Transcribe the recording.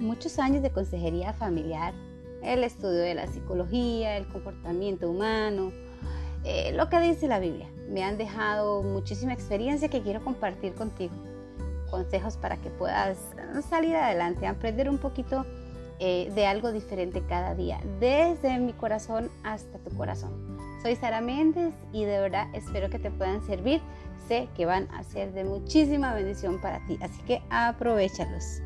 muchos años de consejería familiar, el estudio de la psicología, el comportamiento humano, eh, lo que dice la Biblia. Me han dejado muchísima experiencia que quiero compartir contigo. Consejos para que puedas eh, salir adelante, aprender un poquito eh, de algo diferente cada día, desde mi corazón hasta tu corazón. Soy Sara Méndez y de verdad espero que te puedan servir. Sé que van a ser de muchísima bendición para ti, así que aprovechalos.